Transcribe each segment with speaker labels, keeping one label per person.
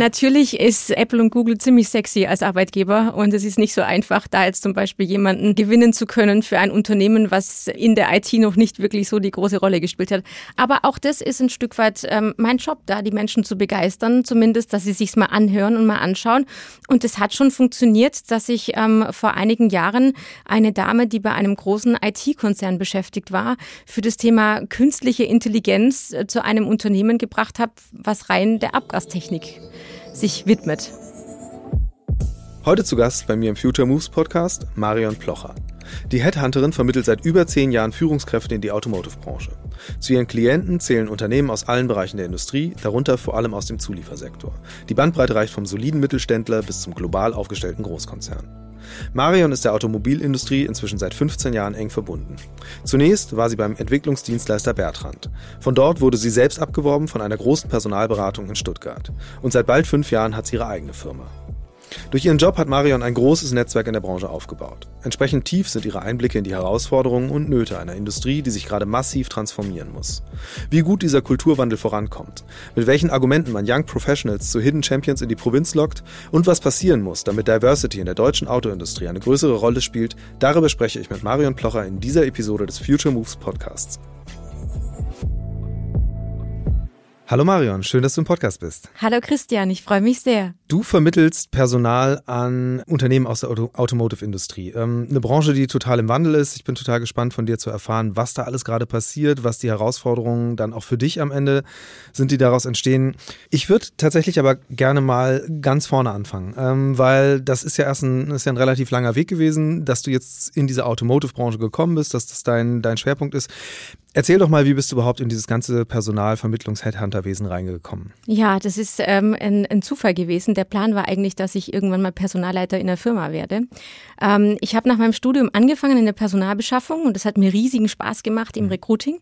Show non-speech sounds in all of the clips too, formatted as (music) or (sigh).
Speaker 1: Natürlich ist Apple und Google ziemlich sexy als Arbeitgeber und es ist nicht so einfach, da jetzt zum Beispiel jemanden gewinnen zu können für ein Unternehmen, was in der IT noch nicht wirklich so die große Rolle gespielt hat. Aber auch das ist ein Stück weit ähm, mein Job, da die Menschen zu begeistern, zumindest, dass sie sich's mal anhören und mal anschauen. Und es hat schon funktioniert, dass ich ähm, vor einigen Jahren eine Dame, die bei einem großen IT-Konzern beschäftigt war, für das Thema künstliche Intelligenz äh, zu einem Unternehmen gebracht habe, was rein der Abgastechnik sich widmet.
Speaker 2: Heute zu Gast bei mir im Future Moves Podcast Marion Plocher. Die Headhunterin vermittelt seit über zehn Jahren Führungskräfte in die Automotive-Branche. Zu ihren Klienten zählen Unternehmen aus allen Bereichen der Industrie, darunter vor allem aus dem Zuliefersektor. Die Bandbreite reicht vom soliden Mittelständler bis zum global aufgestellten Großkonzern. Marion ist der Automobilindustrie inzwischen seit 15 Jahren eng verbunden. Zunächst war sie beim Entwicklungsdienstleister Bertrand. Von dort wurde sie selbst abgeworben von einer großen Personalberatung in Stuttgart. Und seit bald fünf Jahren hat sie ihre eigene Firma. Durch ihren Job hat Marion ein großes Netzwerk in der Branche aufgebaut. Entsprechend tief sind ihre Einblicke in die Herausforderungen und Nöte einer Industrie, die sich gerade massiv transformieren muss. Wie gut dieser Kulturwandel vorankommt, mit welchen Argumenten man Young Professionals zu Hidden Champions in die Provinz lockt und was passieren muss, damit Diversity in der deutschen Autoindustrie eine größere Rolle spielt, darüber spreche ich mit Marion Plocher in dieser Episode des Future Moves Podcasts. Hallo Marion, schön, dass du im Podcast bist.
Speaker 1: Hallo Christian, ich freue mich sehr.
Speaker 2: Du vermittelst Personal an Unternehmen aus der Auto Automotive-Industrie. Ähm, eine Branche, die total im Wandel ist. Ich bin total gespannt von dir zu erfahren, was da alles gerade passiert, was die Herausforderungen dann auch für dich am Ende sind, die daraus entstehen. Ich würde tatsächlich aber gerne mal ganz vorne anfangen, ähm, weil das ist ja erst ein, ist ja ein relativ langer Weg gewesen, dass du jetzt in diese Automotive-Branche gekommen bist, dass das dein, dein Schwerpunkt ist. Erzähl doch mal, wie bist du überhaupt in dieses ganze Personalvermittlungs-Headhunter-Wesen reingekommen?
Speaker 1: Ja, das ist ähm, ein, ein, Zufall gewesen. Der Plan war eigentlich, dass ich irgendwann mal Personalleiter in der Firma werde. Ähm, ich habe nach meinem Studium angefangen in der Personalbeschaffung und das hat mir riesigen Spaß gemacht im mhm. Recruiting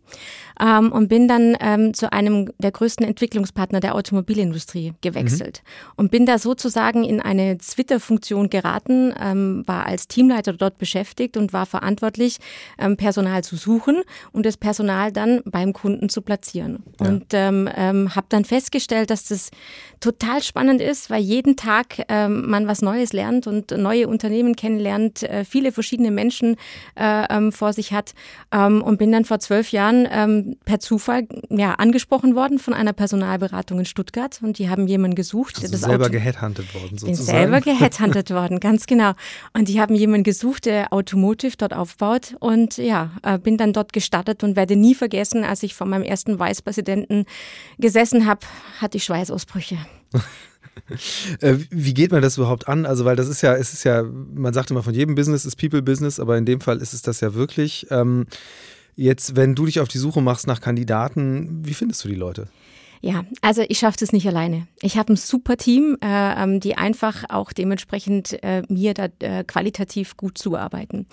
Speaker 1: ähm, und bin dann ähm, zu einem der größten Entwicklungspartner der Automobilindustrie gewechselt mhm. und bin da sozusagen in eine Twitter-Funktion geraten, ähm, war als Teamleiter dort beschäftigt und war verantwortlich, ähm, Personal zu suchen und das Personal dann beim Kunden zu platzieren. Ja. Und ähm, habe dann festgestellt, dass das total spannend ist, weil jeden Tag ähm, man was Neues lernt und neue Unternehmen kennenlernt, äh, viele verschiedene Menschen äh, ähm, vor sich hat ähm, und bin dann vor zwölf Jahren ähm, per Zufall ja, angesprochen worden von einer Personalberatung in Stuttgart und die haben jemanden gesucht.
Speaker 2: Also das selber geheadhuntet worden sozusagen.
Speaker 1: Bin selber (laughs) geheadhuntet worden, ganz genau. Und die haben jemanden gesucht, der Automotive dort aufbaut und ja, äh, bin dann dort gestartet und werde werde nie vergessen, als ich vor meinem ersten Vicepräsidenten gesessen habe, hatte ich Schweißausbrüche. (laughs) (laughs)
Speaker 2: Äh, wie geht man das überhaupt an? Also, weil das ist ja, es ist ja, man sagt immer von jedem Business ist People Business, aber in dem Fall ist es das ja wirklich. Ähm, jetzt, wenn du dich auf die Suche machst nach Kandidaten, wie findest du die Leute?
Speaker 1: Ja, also ich schaffe das nicht alleine. Ich habe ein super Team, äh, ähm, die einfach auch dementsprechend äh, mir da äh, qualitativ gut zuarbeiten.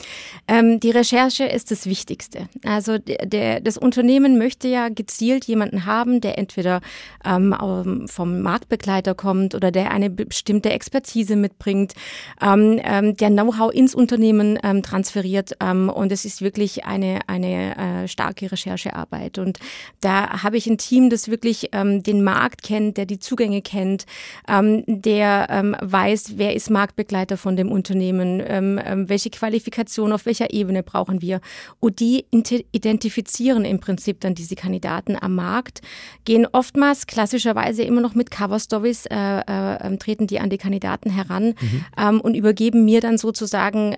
Speaker 1: Ähm, die Recherche ist das Wichtigste. Also der, das Unternehmen möchte ja gezielt jemanden haben, der entweder ähm, vom Marktbegleiter kommt oder der eine bestimmte Expertise mitbringt, ähm, ähm, der Know-how ins Unternehmen ähm, transferiert. Ähm, und es ist wirklich eine, eine äh, starke Recherchearbeit. Und da habe ich ein Team, das wirklich ähm, den Markt kennt, der die Zugänge kennt, ähm, der ähm, weiß, wer ist Marktbegleiter von dem Unternehmen, ähm, ähm, welche Qualifikation, auf welcher Ebene brauchen wir. Und die identifizieren im Prinzip dann diese Kandidaten am Markt, gehen oftmals klassischerweise immer noch mit Cover Stories, äh, äh, ähm, treten die an die Kandidaten heran mhm. und übergeben mir dann sozusagen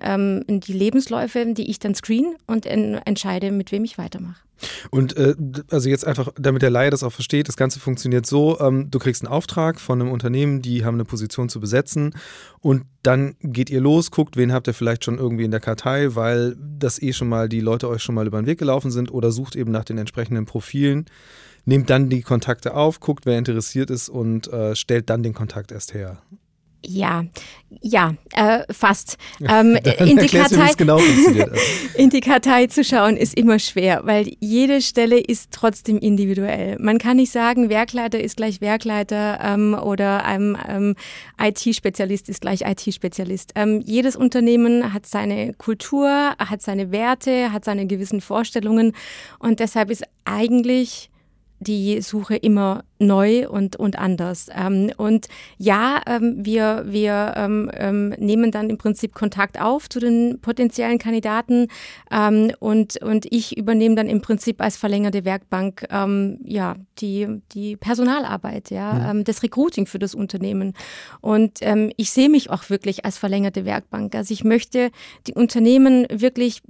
Speaker 1: die Lebensläufe, die ich dann screen und entscheide, mit wem ich weitermache.
Speaker 2: Und äh, also jetzt einfach, damit der Laie das auch versteht, das Ganze funktioniert so, ähm, du kriegst einen Auftrag von einem Unternehmen, die haben eine Position zu besetzen und dann geht ihr los, guckt, wen habt ihr vielleicht schon irgendwie in der Kartei, weil das eh schon mal die Leute euch schon mal über den Weg gelaufen sind oder sucht eben nach den entsprechenden Profilen, nehmt dann die Kontakte auf, guckt, wer interessiert ist und äh, stellt dann den Kontakt erst her.
Speaker 1: Ja, ja, äh, fast. (laughs) Ähm, in, die
Speaker 2: Kartei, genau (laughs)
Speaker 1: in die Kartei zu schauen ist immer schwer, weil jede Stelle ist trotzdem individuell. Man kann nicht sagen, Werkleiter ist gleich Werkleiter ähm, oder ein ähm, IT-Spezialist ist gleich IT-Spezialist. Ähm, jedes Unternehmen hat seine Kultur, hat seine Werte, hat seine gewissen Vorstellungen und deshalb ist eigentlich die Suche immer neu und, und anders. Ähm, und ja, ähm, wir, wir ähm, ähm, nehmen dann im Prinzip Kontakt auf zu den potenziellen Kandidaten ähm, und, und ich übernehme dann im Prinzip als verlängerte Werkbank ähm, ja, die, die Personalarbeit, ja, mhm. das Recruiting für das Unternehmen. Und ich sehe mich auch wirklich als verlängerte Werkbank. Also ich möchte die Unternehmen wirklich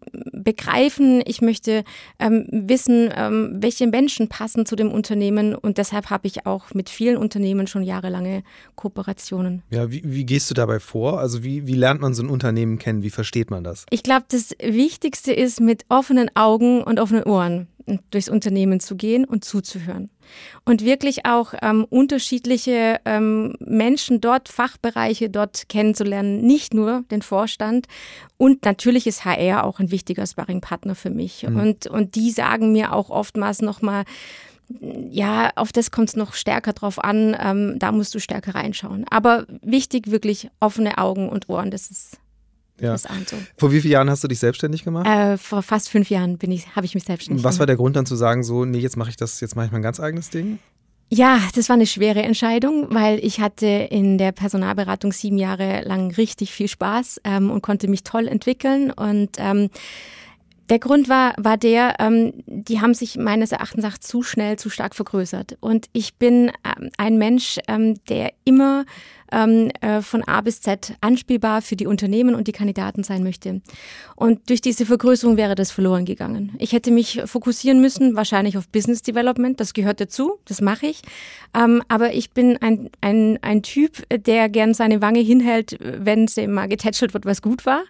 Speaker 1: begreifen, ich möchte wissen, welche Menschen passen zu dem Unternehmen und deshalb habe habe ich auch mit vielen Unternehmen schon jahrelange Kooperationen.
Speaker 2: Ja, wie, wie gehst du dabei vor? Also wie, wie lernt man so ein Unternehmen kennen? Wie versteht man das?
Speaker 1: Ich glaube, das Wichtigste ist, mit offenen Augen und offenen Ohren durchs Unternehmen zu gehen und zuzuhören. Und wirklich auch ähm, unterschiedliche ähm, Menschen dort, Fachbereiche dort kennenzulernen, nicht nur den Vorstand. Und natürlich ist HR auch ein wichtiger Sparringpartner für mich. Mhm. Und, und die sagen mir auch oftmals nochmal, ja, auf das kommt es noch stärker drauf an. Ähm, da musst du stärker reinschauen. Aber wichtig, wirklich offene Augen und Ohren. Das ist
Speaker 2: ja. das so. Vor wie vielen Jahren hast du dich selbstständig gemacht?
Speaker 1: Äh, vor fast fünf Jahren bin ich, habe ich mich selbstständig
Speaker 2: Was gemacht. war der Grund dann zu sagen, so, nee, jetzt mache ich das, jetzt mache ich mein ganz eigenes Ding?
Speaker 1: Ja, das war eine schwere Entscheidung, weil ich hatte in der Personalberatung sieben Jahre lang richtig viel Spaß ähm, und konnte mich toll entwickeln und ähm, der Grund war, war der, ähm, die haben sich meines Erachtens nach zu schnell, zu stark vergrößert. Und ich bin ähm, ein Mensch, ähm, der immer ähm, äh, von A bis Z anspielbar für die Unternehmen und die Kandidaten sein möchte. Und durch diese Vergrößerung wäre das verloren gegangen. Ich hätte mich fokussieren müssen, wahrscheinlich auf Business Development, das gehört dazu, das mache ich. Ähm, aber ich bin ein, ein, ein Typ, der gern seine Wange hinhält, wenn sie mal getätschelt wird, was gut war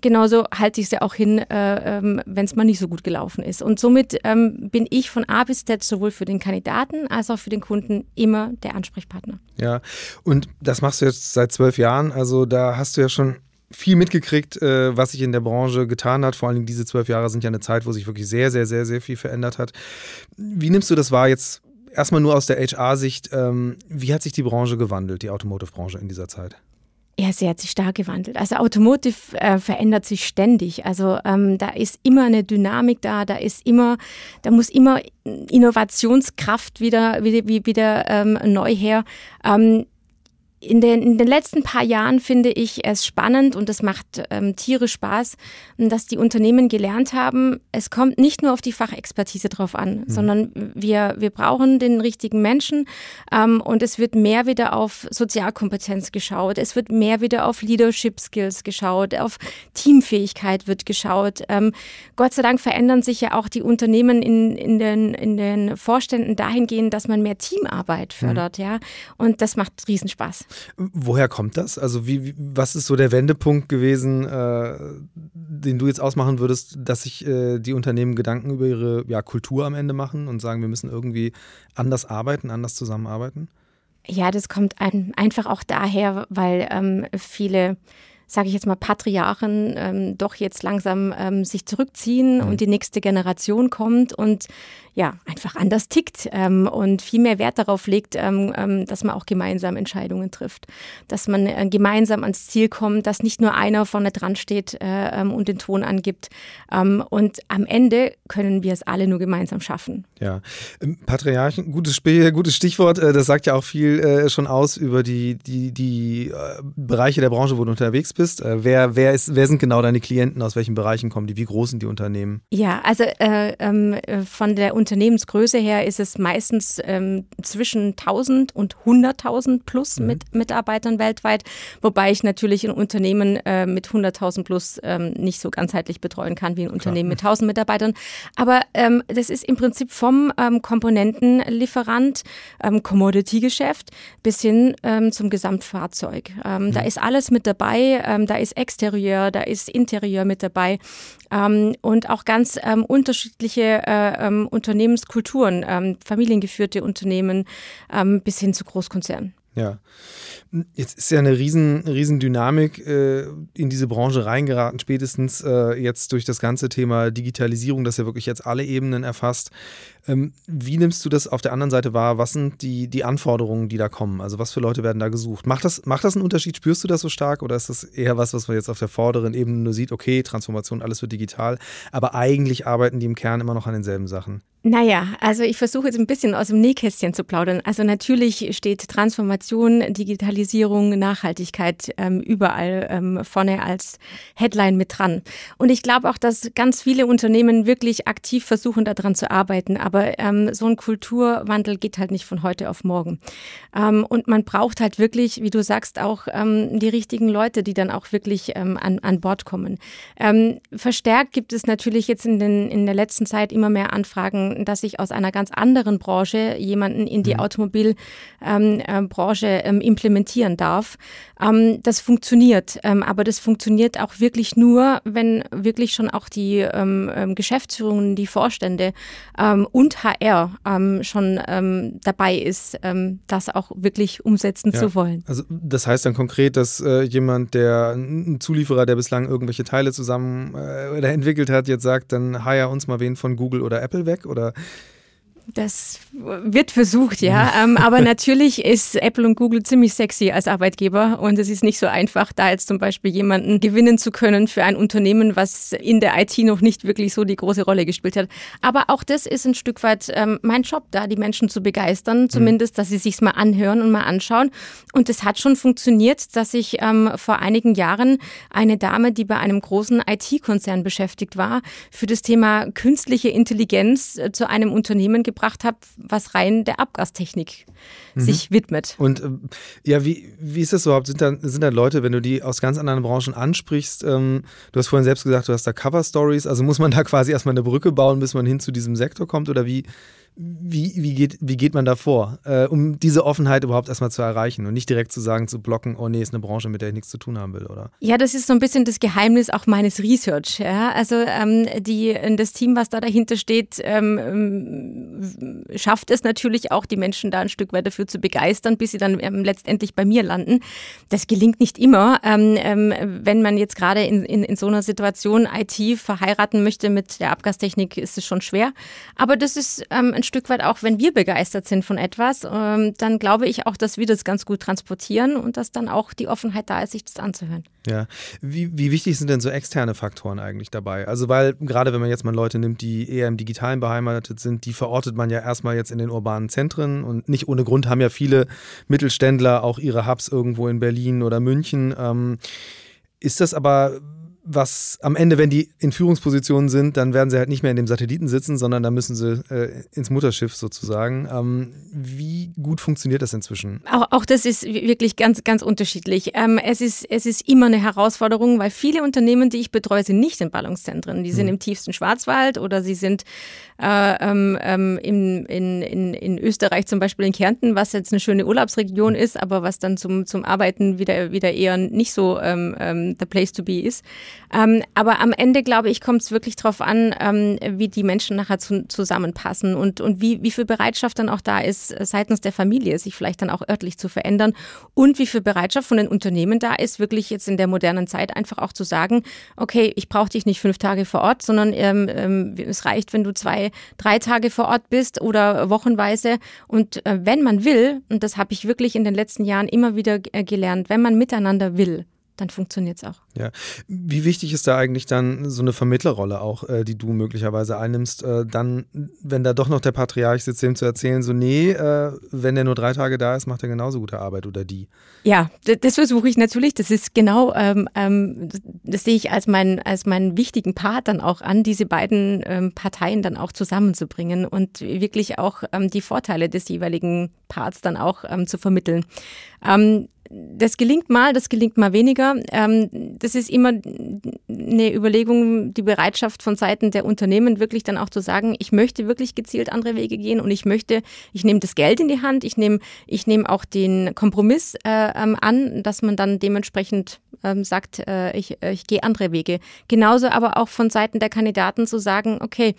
Speaker 1: genauso halte ich sie auch hin, äh, ähm, wenn es mal nicht so gut gelaufen ist. Und somit ähm, bin ich von A bis Z sowohl für den Kandidaten als auch für den Kunden immer der Ansprechpartner.
Speaker 2: Ja, und das machst du jetzt seit zwölf Jahren. Also da hast du ja schon viel mitgekriegt, äh, was sich in der Branche getan hat. Vor allem diese zwölf Jahre sind ja eine Zeit, wo sich wirklich sehr, sehr, sehr, sehr viel verändert hat. Wie nimmst du das wahr jetzt erstmal nur aus der HR-Sicht? Ähm, wie hat sich die Branche gewandelt, die Automotive-Branche in dieser Zeit?
Speaker 1: Ja, sie hat sich stark gewandelt. Also Automotive äh, verändert sich ständig. Also ähm, da ist immer eine Dynamik da, da ist immer, da muss immer Innovationskraft wieder, wieder, wieder ähm, neu her. Ähm, in den, in den letzten paar Jahren finde ich es spannend und es macht ähm, tierisch Spaß, dass die Unternehmen gelernt haben, es kommt nicht nur auf die Fachexpertise drauf an, mhm. sondern wir, wir brauchen den richtigen Menschen ähm, und es wird mehr wieder auf Sozialkompetenz geschaut, es wird mehr wieder auf Leadership Skills geschaut, auf Teamfähigkeit wird geschaut. Ähm, Gott sei Dank verändern sich ja auch die Unternehmen in, in, den, in den Vorständen dahingehend, dass man mehr Teamarbeit mhm. fördert, mhm. ja, und das macht Riesenspaß.
Speaker 2: Woher kommt das? Also wie, was ist so der Wendepunkt gewesen, äh, den du jetzt ausmachen würdest, dass sich äh, die Unternehmen Gedanken über ihre ja, Kultur am Ende machen und sagen, wir müssen irgendwie anders arbeiten, anders zusammenarbeiten?
Speaker 1: Ja, das kommt ein, einfach auch daher, weil ähm, viele sage ich jetzt mal, Patriarchen ähm, doch jetzt langsam ähm, sich zurückziehen mhm. und die nächste Generation kommt und ja, einfach anders tickt ähm, und viel mehr Wert darauf legt, ähm, ähm, dass man auch gemeinsam Entscheidungen trifft, dass man äh, gemeinsam ans Ziel kommt, dass nicht nur einer vorne dran steht äh, ähm, und den Ton angibt. Ähm, und am Ende können wir es alle nur gemeinsam schaffen.
Speaker 2: Ja, Patriarchen, gutes, Spiel, gutes Stichwort. Äh, das sagt ja auch viel äh, schon aus über die, die, die äh, Bereiche der Branche, wo du unterwegs bist. Äh, wer, wer, ist, wer sind genau deine Klienten? Aus welchen Bereichen kommen die? Wie groß sind die Unternehmen?
Speaker 1: Ja, also von der Unternehmensgröße her ist es meistens ähm, zwischen 1000 und 100.000 plus mhm. mit Mitarbeitern weltweit, wobei ich natürlich ein Unternehmen äh, mit 100.000 plus ähm, nicht so ganzheitlich betreuen kann wie ein Klar. Unternehmen mit 1000 Mitarbeitern. Aber ähm, das ist im Prinzip vom ähm, Komponentenlieferant, ähm, Commodity-Geschäft bis hin ähm, zum Gesamtfahrzeug. Mhm. Da ist alles mit dabei, da ist Exterieur, da ist Interieur mit dabei und auch ganz unterschiedliche äh, ähm, Unternehmenskulturen, ähm, familiengeführte Unternehmen ähm, bis hin zu Großkonzernen.
Speaker 2: Ja. Jetzt ist ja eine riesen, riesen Dynamik äh, in diese Branche reingeraten, spätestens äh, jetzt durch das ganze Thema Digitalisierung, das ja wirklich jetzt alle Ebenen erfasst. Ähm, wie nimmst du das auf der anderen Seite wahr? Was sind die, die Anforderungen, die da kommen? Also was für Leute werden da gesucht? Macht das, macht das einen Unterschied? Spürst du das so stark oder ist das eher was, was man jetzt auf der vorderen Ebene nur sieht? Okay, Transformation, alles wird digital, aber eigentlich arbeiten die im Kern immer noch an denselben Sachen.
Speaker 1: Naja, also ich versuche jetzt ein bisschen aus dem Nähkästchen zu plaudern. Also natürlich steht Transformation, Digitalisierung, Nachhaltigkeit ähm, überall ähm, vorne als Headline mit dran. Und ich glaube auch, dass ganz viele Unternehmen wirklich aktiv versuchen, daran zu arbeiten. Aber ähm, so ein Kulturwandel geht halt nicht von heute auf morgen. Ähm, und man braucht halt wirklich, wie du sagst, auch ähm, die richtigen Leute, die dann auch wirklich ähm, an, an Bord kommen. Ähm, verstärkt gibt es natürlich jetzt in, den, in der letzten Zeit immer mehr Anfragen dass ich aus einer ganz anderen Branche jemanden in die mhm. Automobilbranche ähm, äh, ähm, implementieren darf. Ähm, das funktioniert, ähm, aber das funktioniert auch wirklich nur, wenn wirklich schon auch die ähm, ähm, Geschäftsführungen, die Vorstände und HR schon dabei ist, das auch wirklich umsetzen ja. zu wollen.
Speaker 2: Also das heißt dann konkret, dass äh, jemand, der ein Zulieferer, der bislang irgendwelche Teile zusammen äh, entwickelt hat, jetzt sagt, dann hire uns mal wen von Google oder Apple weg oder
Speaker 1: das wird versucht, ja. ähm, aber (laughs) natürlich ist Apple und Google ziemlich sexy als Arbeitgeber und es ist nicht so einfach, da jetzt zum Beispiel jemanden gewinnen zu können für ein Unternehmen, was in der IT noch nicht wirklich so die große Rolle gespielt hat. Aber auch das ist ein Stück weit ähm, mein Job, da die Menschen zu begeistern, mhm. zumindest, dass sie sich's mal anhören und mal anschauen. Und es hat schon funktioniert, dass ich ähm, vor einigen Jahren eine Dame, die bei einem großen IT-Konzern beschäftigt war, für das Thema künstliche Intelligenz äh, zu einem Unternehmen gebracht habe, was rein der Abgastechnik mhm. sich widmet.
Speaker 2: Und äh, ja, wie, wie ist das überhaupt? Sind da, sind da Leute, wenn du die aus ganz anderen Branchen ansprichst, ähm, du hast vorhin selbst gesagt, du hast da Cover-Stories, also muss man da quasi erstmal eine Brücke bauen, bis man hin zu diesem Sektor kommt oder wie, wie, wie, geht, wie geht man da vor, äh, um diese Offenheit überhaupt erstmal zu erreichen und nicht direkt zu sagen, zu blocken, oh nee, ist eine Branche, mit der ich nichts zu tun haben will, oder?
Speaker 1: Ja, das ist so ein bisschen das Geheimnis auch meines Research. Ja? Also ähm, die, das Team, was da dahinter steht, ähm, schafft es natürlich auch, die Menschen da ein Stück weit dafür zu begeistern, bis sie dann ähm, letztendlich bei mir landen. Das gelingt nicht immer. Ähm, ähm, wenn man jetzt gerade in, in, in so einer Situation IT verheiraten möchte mit der Abgastechnik, ist es schon schwer. Aber das ist ähm, ein Stück weit auch, wenn wir begeistert sind von etwas, ähm, dann glaube ich auch, dass wir das ganz gut transportieren und dass dann auch die Offenheit da ist, sich das anzuhören.
Speaker 2: Ja, wie, wie wichtig sind denn so externe Faktoren eigentlich dabei? Also weil gerade wenn man jetzt mal Leute nimmt, die eher im Digitalen beheimatet sind, die verortet man ja erstmal jetzt in den urbanen Zentren und nicht ohne Grund haben ja viele Mittelständler auch ihre Hubs irgendwo in Berlin oder München. Ähm, ist das aber was am Ende, wenn die in Führungspositionen sind, dann werden sie halt nicht mehr in dem Satelliten sitzen, sondern da müssen sie äh, ins Mutterschiff sozusagen. Ähm, wie gut funktioniert das inzwischen?
Speaker 1: Auch, auch das ist wirklich ganz, ganz unterschiedlich. Ähm, es, ist, es ist immer eine Herausforderung, weil viele Unternehmen, die ich betreue, sind nicht in Ballungszentren. Die sind hm. im tiefsten Schwarzwald oder sie sind äh, ähm, ähm, in, in, in, in Österreich zum Beispiel in Kärnten, was jetzt eine schöne Urlaubsregion ist, aber was dann zum, zum Arbeiten wieder, wieder eher nicht so ähm, ähm, the place to be ist. Ähm, aber am Ende, glaube ich, kommt es wirklich darauf an, ähm, wie die Menschen nachher zu, zusammenpassen und, und wie, wie viel Bereitschaft dann auch da ist, seitens der Familie, sich vielleicht dann auch örtlich zu verändern und wie viel Bereitschaft von den Unternehmen da ist, wirklich jetzt in der modernen Zeit einfach auch zu sagen, okay, ich brauche dich nicht fünf Tage vor Ort, sondern ähm, ähm, es reicht, wenn du zwei, drei Tage vor Ort bist oder wochenweise. Und äh, wenn man will, und das habe ich wirklich in den letzten Jahren immer wieder äh, gelernt, wenn man miteinander will, dann funktioniert es auch.
Speaker 2: Ja. Wie wichtig ist da eigentlich dann so eine Vermittlerrolle auch, äh, die du möglicherweise einnimmst, äh, dann, wenn da doch noch der Patriarch sitzt, dem zu erzählen, so nee, äh, wenn der nur drei Tage da ist, macht er genauso gute Arbeit oder die?
Speaker 1: Ja, das versuche ich natürlich. Das ist genau, ähm, ähm, das, sehe ich als, mein, als meinen wichtigen Part dann auch an, diese beiden ähm, Parteien dann auch zusammenzubringen und wirklich auch ähm, die Vorteile des jeweiligen Parts dann auch ähm, zu vermitteln. Ähm, das gelingt mal, das gelingt mal weniger. Ähm, das ist immer eine Überlegung, die Bereitschaft von Seiten der Unternehmen wirklich dann auch zu sagen, ich möchte wirklich gezielt andere Wege gehen und ich möchte, ich nehme das Geld in die Hand, ich nehme, ich nehme auch den Kompromiss äh, ähm, an, dass man dann dementsprechend ähm, sagt, äh, ich, ich gehe andere Wege. Genauso aber auch von Seiten der Kandidaten zu sagen, okay,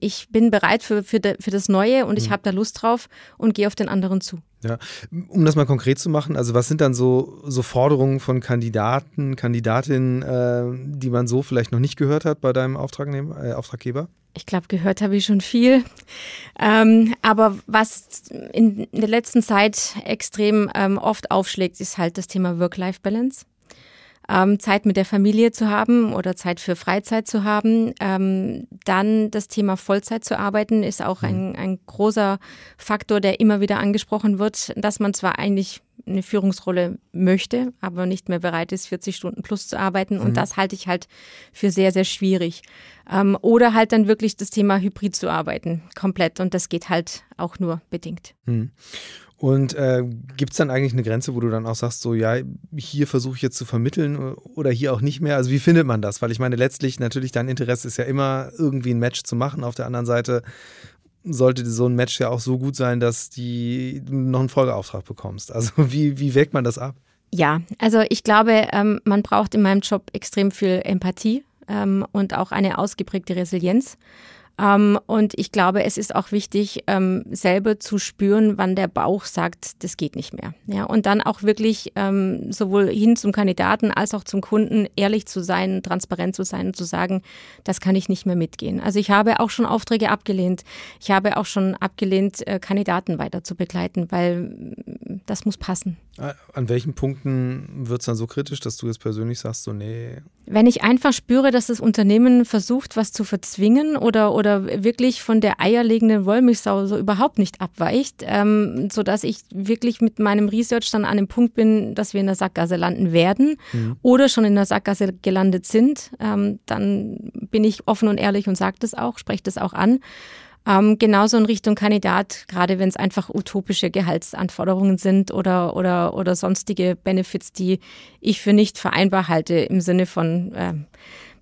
Speaker 1: ich bin bereit für, für, für das Neue und ich mhm. habe da Lust drauf und gehe auf den anderen zu.
Speaker 2: Ja, um das mal konkret zu machen, also was sind dann so, so Forderungen von Kandidaten, Kandidatinnen, äh, die man so vielleicht noch nicht gehört hat bei deinem Auftragnehmer, äh, Auftraggeber?
Speaker 1: Ich glaube, gehört habe ich schon viel. Ähm, aber was in der letzten Zeit extrem ähm, oft aufschlägt, ist halt das Thema Work-Life-Balance ähm, Zeit mit der Familie zu haben oder Zeit für Freizeit zu haben. Ähm, dann das Thema Vollzeit zu arbeiten ist auch ein, mhm. ein großer Faktor, der immer wieder angesprochen wird, dass man zwar eigentlich eine Führungsrolle möchte, aber nicht mehr bereit ist, 40 Stunden plus zu arbeiten. Und mhm. das halte ich halt für sehr, sehr schwierig. Ähm, oder halt dann wirklich das Thema Hybrid zu arbeiten, komplett. Und das geht halt auch nur bedingt.
Speaker 2: Mhm. Und äh, gibt es dann eigentlich eine Grenze, wo du dann auch sagst, so ja, hier versuche ich jetzt zu vermitteln oder hier auch nicht mehr? Also wie findet man das? Weil ich meine, letztlich natürlich dein Interesse ist ja immer irgendwie ein Match zu machen. Auf der anderen Seite sollte so ein Match ja auch so gut sein, dass die noch einen Folgeauftrag bekommst. Also (laughs) wie, wie wägt man das ab?
Speaker 1: Ja, also ich glaube, ähm, man braucht in meinem Job extrem viel Empathie ähm, und auch eine ausgeprägte Resilienz. Ähm, und ich glaube, es ist auch wichtig, ähm, selber zu spüren, wann der Bauch sagt, das geht nicht mehr. Ja, und dann auch wirklich ähm, sowohl hin zum Kandidaten als auch zum Kunden ehrlich zu sein, transparent zu sein und zu sagen, das kann ich nicht mehr mitgehen. Also ich habe auch schon Aufträge abgelehnt. Ich habe auch schon abgelehnt, äh, Kandidaten weiter zu begleiten, weil mm, das muss passen.
Speaker 2: An welchen Punkten wird es dann so kritisch, dass du jetzt persönlich sagst, so nee?
Speaker 1: Wenn ich einfach spüre, dass das Unternehmen versucht, was zu verzwingen oder, oder wirklich von der eierlegenden Wollmilchsau so überhaupt nicht abweicht, ähm, sodass ich wirklich mit meinem Research dann an dem Punkt bin, dass wir in der Sackgasse landen werden mhm. oder schon in der Sackgasse gelandet sind, ähm, dann bin ich offen und ehrlich und sage das auch, spreche das auch an. Ähm, genauso in Richtung Kandidat, gerade wenn es einfach utopische Gehaltsanforderungen sind oder, oder, oder sonstige Benefits, die ich für nicht vereinbar halte im Sinne von äh,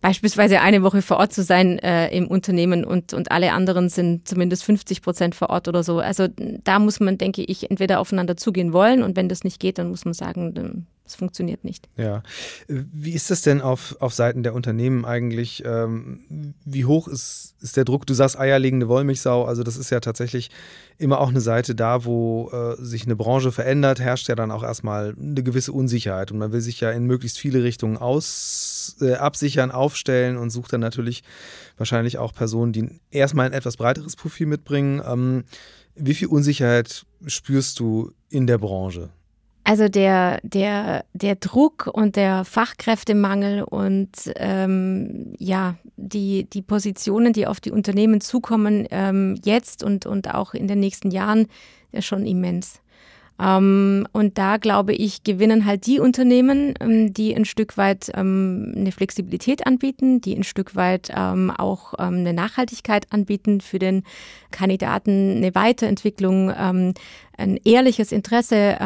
Speaker 1: beispielsweise eine Woche vor Ort zu sein äh, im Unternehmen und, und alle anderen sind zumindest 50 Prozent vor Ort oder so. Also da muss man, denke ich, entweder aufeinander zugehen wollen und wenn das nicht geht, dann muss man sagen, es funktioniert nicht.
Speaker 2: Ja. Wie ist das denn auf, auf Seiten der Unternehmen eigentlich? Ähm, wie hoch ist, ist der Druck? Du sagst eierlegende Wollmilchsau, also das ist ja tatsächlich immer auch eine Seite da, wo äh, sich eine Branche verändert, herrscht ja dann auch erstmal eine gewisse Unsicherheit und man will sich ja in möglichst viele Richtungen aus, äh, absichern, aufstellen und sucht dann natürlich wahrscheinlich auch Personen, die erstmal ein etwas breiteres Profil mitbringen. Ähm, wie viel Unsicherheit spürst du in der Branche?
Speaker 1: Also der, der, der Druck und der Fachkräftemangel und ähm, ja, die, die Positionen, die auf die Unternehmen zukommen, ähm, jetzt und, und auch in den nächsten Jahren, ist schon immens. Ähm, und da glaube ich, gewinnen halt die Unternehmen, ähm, die ein Stück weit ähm, eine Flexibilität anbieten, die ein Stück weit auch eine Nachhaltigkeit anbieten für den Kandidaten, eine Weiterentwicklung, ein ehrliches Interesse,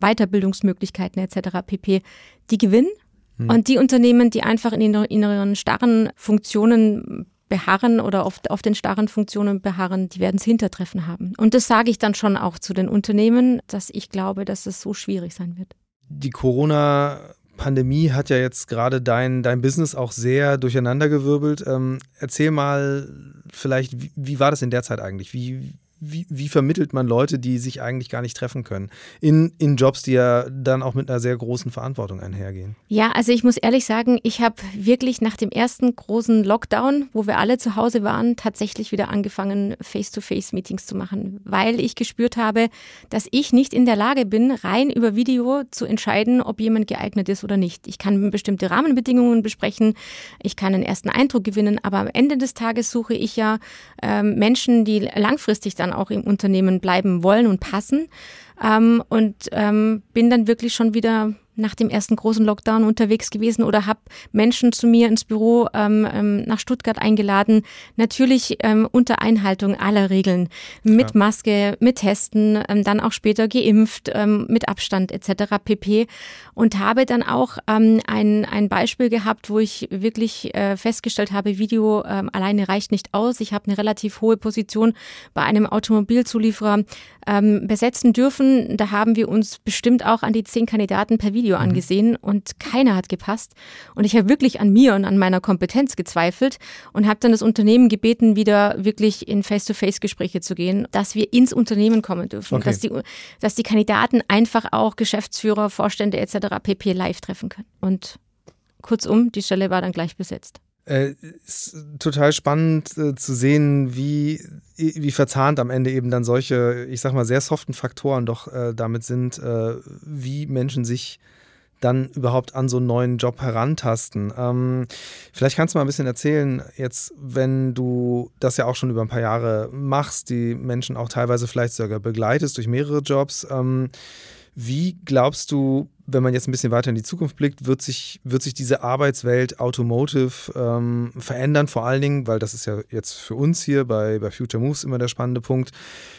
Speaker 1: Weiterbildungsmöglichkeiten etc. pp. Die gewinnen. Hm. Und die Unternehmen, die einfach in ihren starren Funktionen beharren oder auf, auf den starren Funktionen beharren, die werden es Hintertreffen haben. Und das sage ich dann schon auch zu den Unternehmen, dass ich glaube, dass es so schwierig sein wird.
Speaker 2: Die Corona Pandemie hat ja jetzt gerade dein, dein Business auch sehr durcheinandergewirbelt. Ähm, erzähl mal vielleicht, wie, wie, war das in der Zeit eigentlich? Wie, wie, wie, vermittelt man Leute, die sich eigentlich gar nicht treffen können, in, in Jobs, die ja dann auch mit einer sehr großen Verantwortung einhergehen?
Speaker 1: Ja, also ich muss ehrlich sagen, ich habe wirklich nach dem ersten großen Lockdown, wo wir alle zu Hause waren, tatsächlich wieder angefangen, Face-to-Face-Meetings zu machen, weil ich gespürt habe, dass ich nicht in der Lage bin, rein über Video zu entscheiden, ob jemand geeignet ist oder nicht. Ich kann bestimmte Rahmenbedingungen besprechen, ich kann einen ersten Eindruck gewinnen, aber am Ende des Tages suche ich ja ähm, Menschen, die langfristig dann auch im Unternehmen bleiben wollen und passen. Ähm, und ähm, bin dann wirklich schon wieder nach dem ersten großen Lockdown unterwegs gewesen oder habe Menschen zu mir ins Büro ähm, ähm, nach Stuttgart eingeladen. Natürlich ähm, unter Einhaltung aller Regeln, mit ja. Maske, mit Testen, ähm, dann auch später geimpft, ähm, mit Abstand etc. pp. Und habe dann auch ähm, ein, ein Beispiel gehabt, wo ich wirklich äh, festgestellt habe, Video alleine reicht nicht aus. Ich habe eine relativ hohe Position bei einem Automobilzulieferer besetzen dürfen. Da haben wir uns bestimmt auch an die zehn Kandidaten per Video Video mhm. angesehen und keiner hat gepasst. Und ich habe wirklich an mir und an meiner Kompetenz gezweifelt und habe dann das Unternehmen gebeten, wieder wirklich in Face-to-Face-Gespräche zu gehen, dass wir ins Unternehmen kommen dürfen, okay. dass, die, dass die Kandidaten einfach auch Geschäftsführer, Vorstände etc. pp. live treffen können. Und kurzum, die Stelle war dann gleich besetzt.
Speaker 2: Äh, ist total spannend äh, zu sehen, wie, wie verzahnt am Ende eben dann solche, ich sag mal, sehr soften Faktoren doch äh, damit sind, äh, wie Menschen sich dann überhaupt an so einen neuen Job herantasten. Ähm, vielleicht kannst du mal ein bisschen erzählen, jetzt, wenn du das ja auch schon über ein paar Jahre machst, die Menschen auch teilweise vielleicht sogar begleitest durch mehrere Jobs. Ähm, wie glaubst du, wenn man jetzt ein bisschen weiter in die Zukunft blickt, wird sich, wird sich diese Arbeitswelt Automotive ähm, verändern, vor allen Dingen, weil das ist ja jetzt für uns hier bei, bei Future Moves immer der spannende Punkt,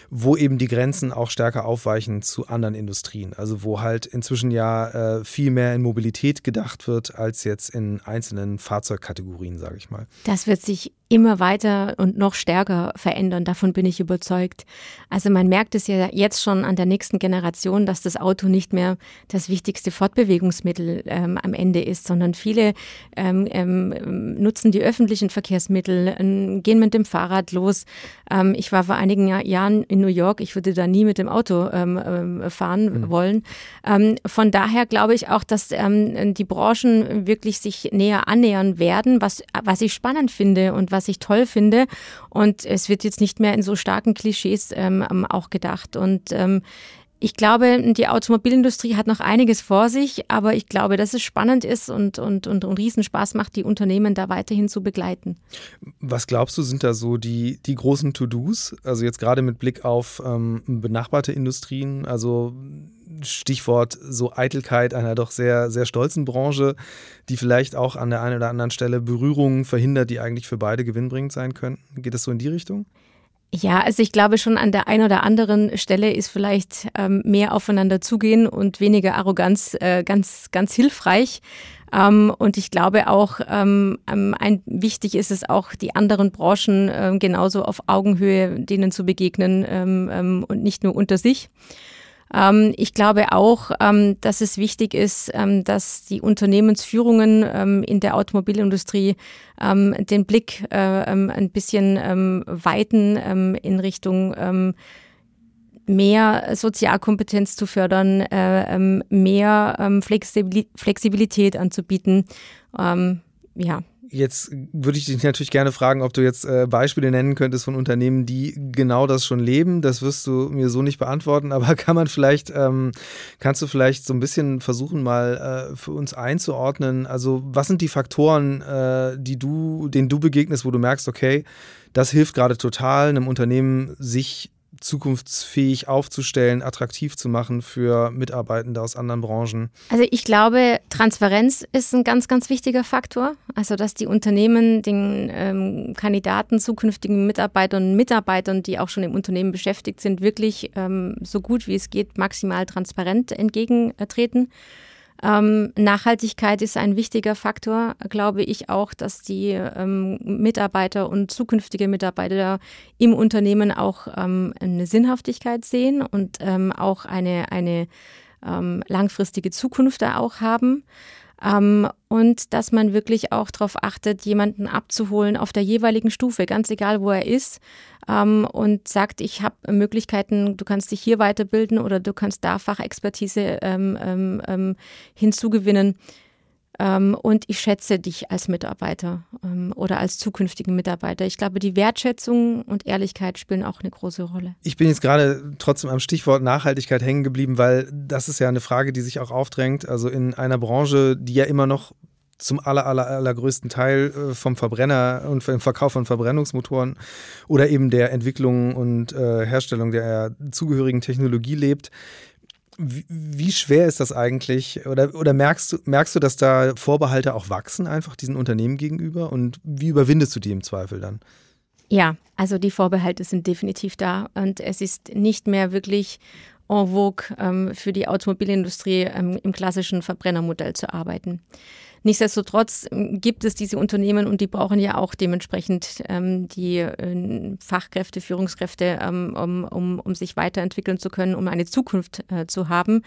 Speaker 2: wo eben die Grenzen auch stärker aufweichen zu anderen Industrien. Also wo halt inzwischen ja äh, viel mehr in Mobilität gedacht wird, als jetzt in einzelnen Fahrzeugkategorien, sage ich mal.
Speaker 1: Das wird sich immer weiter und noch stärker verändern. Davon bin ich überzeugt. Also man merkt es ja jetzt schon an der nächsten Generation, dass das Auto nicht mehr das wichtigste Fortbewegungsmittel ähm, am Ende ist, sondern viele ähm, ähm, nutzen die öffentlichen Verkehrsmittel, ähm, gehen mit dem Fahrrad los. Ähm, ich war vor einigen Jahren in New York. Ich würde da nie mit dem Auto ähm, fahren mhm. wollen. von daher glaube ich auch, dass die Branchen wirklich sich näher annähern werden, was, was ich spannend finde und was ich toll finde. Und es wird jetzt nicht mehr in so starken Klischees auch gedacht. Und ich glaube, die Automobilindustrie hat noch einiges vor sich, aber ich glaube, dass es spannend ist und, und, und, und Riesenspaß macht, die Unternehmen da weiterhin zu begleiten.
Speaker 2: Was glaubst du, sind da so die, die großen To-Dos? Also jetzt gerade mit Blick auf ähm, benachbarte Industrien, also Stichwort so Eitelkeit einer doch sehr, sehr stolzen Branche, die vielleicht auch an der einen oder anderen Stelle Berührungen verhindert, die eigentlich für beide gewinnbringend sein könnten. Geht das so in die Richtung?
Speaker 1: Ja, also ich glaube schon an der einen oder anderen Stelle ist vielleicht ähm, mehr aufeinander zugehen und weniger Arroganz äh, ganz, ganz hilfreich. Ähm, und ich glaube auch, ähm, ähm ein, wichtig ist es auch, die anderen Branchen ähm, genauso auf Augenhöhe denen zu begegnen ähm, ähm, und nicht nur unter sich. Ähm, ich glaube auch, ähm, dass es wichtig ist, ähm, dass die Unternehmensführungen in der Automobilindustrie den Blick äh, ein bisschen weiten in Richtung mehr Sozialkompetenz zu fördern, äh, mehr Flexibilität anzubieten. ja,
Speaker 2: Jetzt würde ich dich natürlich gerne fragen, ob du jetzt äh, Beispiele nennen könntest von Unternehmen, die genau das schon leben. Das wirst du mir so nicht beantworten, (laughs) aber kann man vielleicht, ähm, kannst du vielleicht so ein bisschen versuchen, mal äh, für uns einzuordnen? Also, was sind die Faktoren, äh, die du, denen du begegnest, wo du merkst, okay, das hilft gerade total, einem Unternehmen sich zukunftsfähig aufzustellen, attraktiv zu machen für Mitarbeitende aus anderen Branchen?
Speaker 1: Also ich glaube, Transparenz ist ein ganz, ganz wichtiger Faktor. Also dass die Unternehmen den ähm, Kandidaten, zukünftigen Mitarbeitern und Mitarbeitern, die auch schon im Unternehmen beschäftigt sind, wirklich ähm, so gut wie es geht maximal transparent entgegentreten. Ähm, Nachhaltigkeit ist ein wichtiger Faktor, glaube ich auch, dass die ähm, Mitarbeiter und zukünftige Mitarbeiter im Unternehmen auch ähm, eine Sinnhaftigkeit sehen und ähm, auch eine, eine ähm, langfristige Zukunft da auch haben. Ähm, und dass man wirklich auch darauf achtet, jemanden abzuholen auf der jeweiligen Stufe, ganz egal wo er ist, ähm, und sagt, ich habe Möglichkeiten, du kannst dich hier weiterbilden oder du kannst da Fachexpertise ähm, ähm, ähm hinzugewinnen. Ähm, und ich schätze dich als Mitarbeiter ähm, oder als zukünftigen Mitarbeiter. Ich glaube, die Wertschätzung und Ehrlichkeit spielen auch eine große Rolle.
Speaker 2: Ich bin jetzt gerade trotzdem am Stichwort Nachhaltigkeit hängen geblieben, weil das ist ja eine Frage, die sich auch aufdrängt. Also in einer Branche, die ja immer noch zum aller, aller, allergrößten Teil äh, vom Verbrenner und vom Verkauf von Verbrennungsmotoren oder eben der Entwicklung und äh, Herstellung der zugehörigen Technologie lebt. Wie, schwer ist das eigentlich? Oder, oder merkst, du, merkst du, dass da Vorbehalte auch wachsen, einfach diesen Unternehmen gegenüber? Und wie überwindest du die im Zweifel dann?
Speaker 1: Ja, also die Vorbehalte sind definitiv da. Und es ist nicht mehr wirklich en vogue ähm, für die Automobilindustrie ähm, im klassischen Verbrennermodell zu arbeiten. Nichtsdestotrotz ähm, gibt es diese Unternehmen und die brauchen ja auch dementsprechend ähm, die äh, Fachkräfte, Führungskräfte, ähm, um, um, um sich weiterentwickeln zu können, um eine Zukunft äh, zu haben.